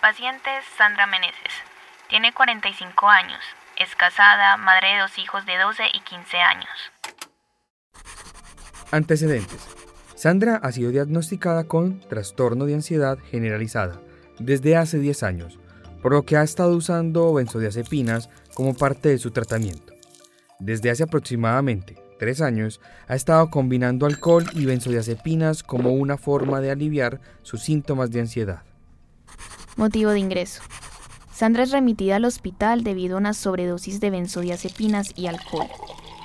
Paciente Sandra Meneses. Tiene 45 años. Es casada, madre de dos hijos de 12 y 15 años. Antecedentes. Sandra ha sido diagnosticada con trastorno de ansiedad generalizada desde hace 10 años, por lo que ha estado usando benzodiazepinas como parte de su tratamiento. Desde hace aproximadamente 3 años ha estado combinando alcohol y benzodiazepinas como una forma de aliviar sus síntomas de ansiedad. Motivo de ingreso. Sandra es remitida al hospital debido a una sobredosis de benzodiazepinas y alcohol.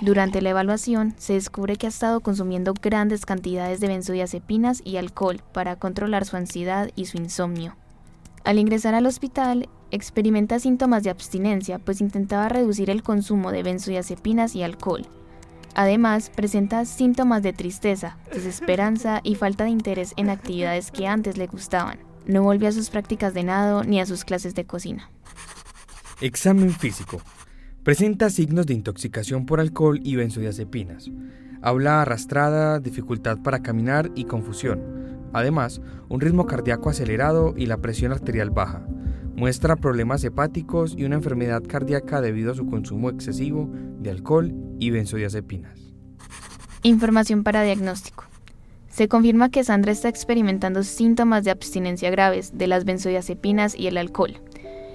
Durante la evaluación se descubre que ha estado consumiendo grandes cantidades de benzodiazepinas y alcohol para controlar su ansiedad y su insomnio. Al ingresar al hospital, experimenta síntomas de abstinencia, pues intentaba reducir el consumo de benzodiazepinas y alcohol. Además, presenta síntomas de tristeza, desesperanza y falta de interés en actividades que antes le gustaban. No volvió a sus prácticas de nado ni a sus clases de cocina. Examen físico. Presenta signos de intoxicación por alcohol y benzodiazepinas. Habla arrastrada, dificultad para caminar y confusión. Además, un ritmo cardíaco acelerado y la presión arterial baja. Muestra problemas hepáticos y una enfermedad cardíaca debido a su consumo excesivo de alcohol y benzodiazepinas. Información para diagnóstico. Se confirma que Sandra está experimentando síntomas de abstinencia graves de las benzodiazepinas y el alcohol.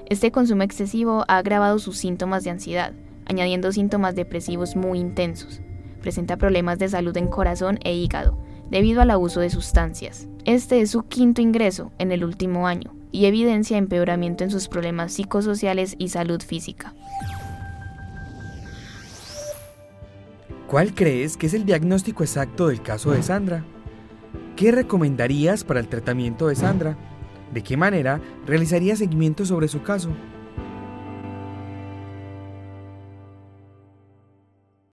Este consumo excesivo ha agravado sus síntomas de ansiedad, añadiendo síntomas depresivos muy intensos. Presenta problemas de salud en corazón e hígado, debido al abuso de sustancias. Este es su quinto ingreso en el último año y evidencia empeoramiento en sus problemas psicosociales y salud física. ¿Cuál crees que es el diagnóstico exacto del caso de Sandra? ¿Qué recomendarías para el tratamiento de Sandra? ¿De qué manera realizarías seguimiento sobre su caso?